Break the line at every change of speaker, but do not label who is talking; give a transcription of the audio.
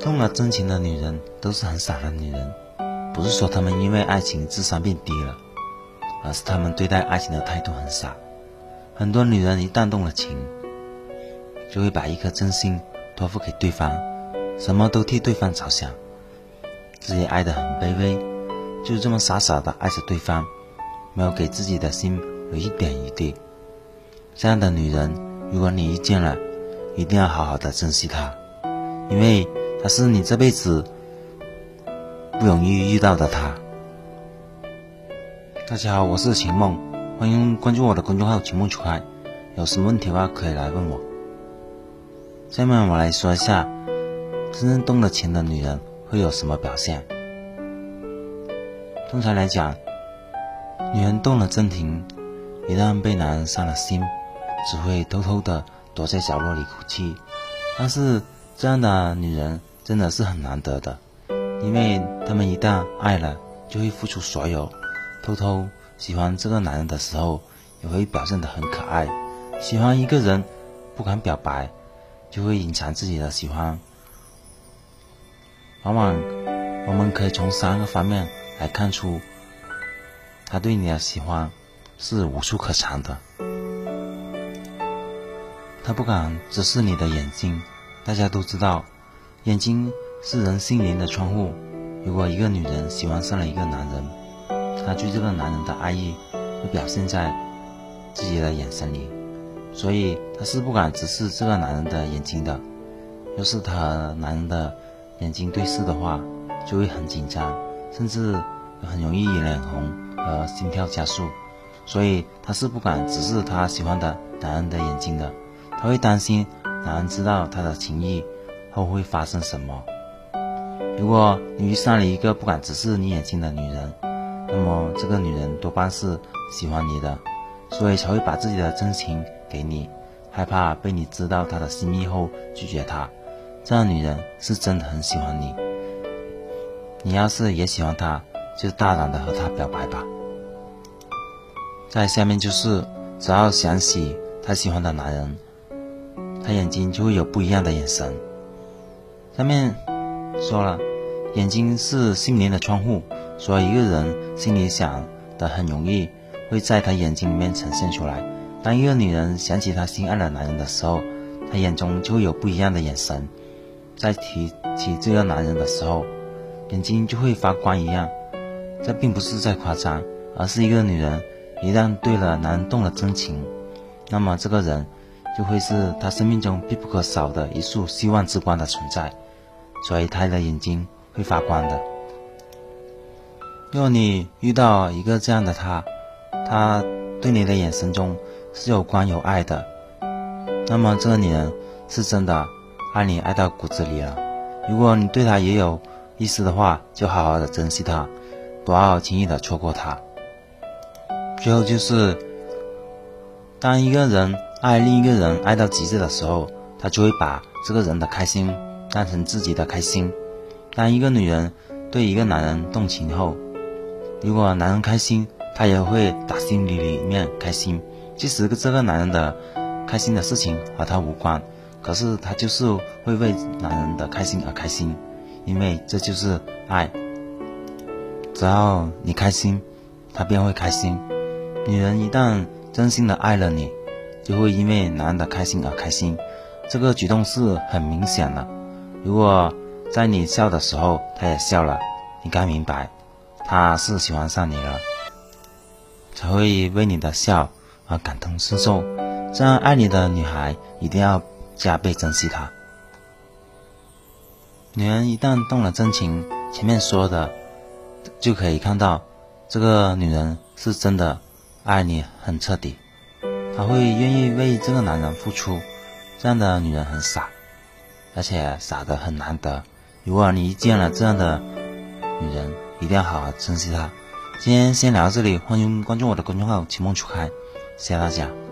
动了真情的女人都是很傻的女人，不是说她们因为爱情智商变低了，而是她们对待爱情的态度很傻。很多女人一旦动了情，就会把一颗真心托付给对方，什么都替对方着想，自己爱得很卑微，就这么傻傻的爱着对方，没有给自己的心留一点余地。这样的女人，如果你遇见了，一定要好好的珍惜她，因为她是你这辈子不容易遇到的她。大家好，我是秦梦，欢迎关注我的公众号“秦梦初开”，有什么问题的话可以来问我。下面我来说一下，真正动了情的女人会有什么表现。通常来讲，女人动了真情，一旦被男人伤了心，只会偷偷的躲在角落里哭泣。但是这样的女人真的是很难得的，因为他们一旦爱了，就会付出所有。偷偷喜欢这个男人的时候，也会表现得很可爱。喜欢一个人，不敢表白。就会隐藏自己的喜欢，往往我们可以从三个方面来看出，他对你的喜欢是无处可藏的。他不敢直视你的眼睛，大家都知道，眼睛是人心灵的窗户。如果一个女人喜欢上了一个男人，她对这个男人的爱意会表现在自己的眼神里。所以她是不敢直视这个男人的眼睛的。要是她和男人的眼睛对视的话，就会很紧张，甚至很容易脸红和心跳加速。所以她是不敢直视她喜欢的男人的眼睛的。她会担心男人知道她的情意后会发生什么。如果你遇上了一个不敢直视你眼睛的女人，那么这个女人多半是喜欢你的，所以才会把自己的真情。给你，害怕被你知道她的心意后拒绝她，这样女人是真的很喜欢你。你要是也喜欢她，就大胆的和她表白吧。在下面就是，只要想起她喜欢的男人，他眼睛就会有不一样的眼神。下面说了，眼睛是心灵的窗户，所以一个人心里想的很容易会在他眼睛里面呈现出来。当一个女人想起她心爱的男人的时候，她眼中就会有不一样的眼神。在提起这个男人的时候，眼睛就会发光一样。这并不是在夸张，而是一个女人一旦对了男人动了真情，那么这个人就会是她生命中必不可少的一束希望之光的存在。所以她的眼睛会发光的。若你遇到一个这样的他，他对你的眼神中。是有关有爱的，那么这个女人是真的爱你爱到骨子里了。如果你对她也有意思的话，就好好的珍惜她，不要轻易的错过她。最后就是，当一个人爱另一个人爱到极致的时候，他就会把这个人的开心当成自己的开心。当一个女人对一个男人动情后，如果男人开心，她也会打心里里面开心。即使这个男人的开心的事情和他无关，可是他就是会为男人的开心而开心，因为这就是爱。只要你开心，他便会开心。女人一旦真心的爱了你，就会因为男人的开心而开心。这个举动是很明显的。如果在你笑的时候，他也笑了，你该明白，他是喜欢上你了，才会为你的笑。而感同身受，这样爱你的女孩一定要加倍珍惜她。女人一旦动了真情，前面说的就可以看到，这个女人是真的爱你很彻底，她会愿意为这个男人付出。这样的女人很傻，而且傻的很难得。如果你遇见了这样的女人，一定要好好珍惜她。今天先聊到这里，欢迎关注我的公众号“情梦初开”。谢谢大家。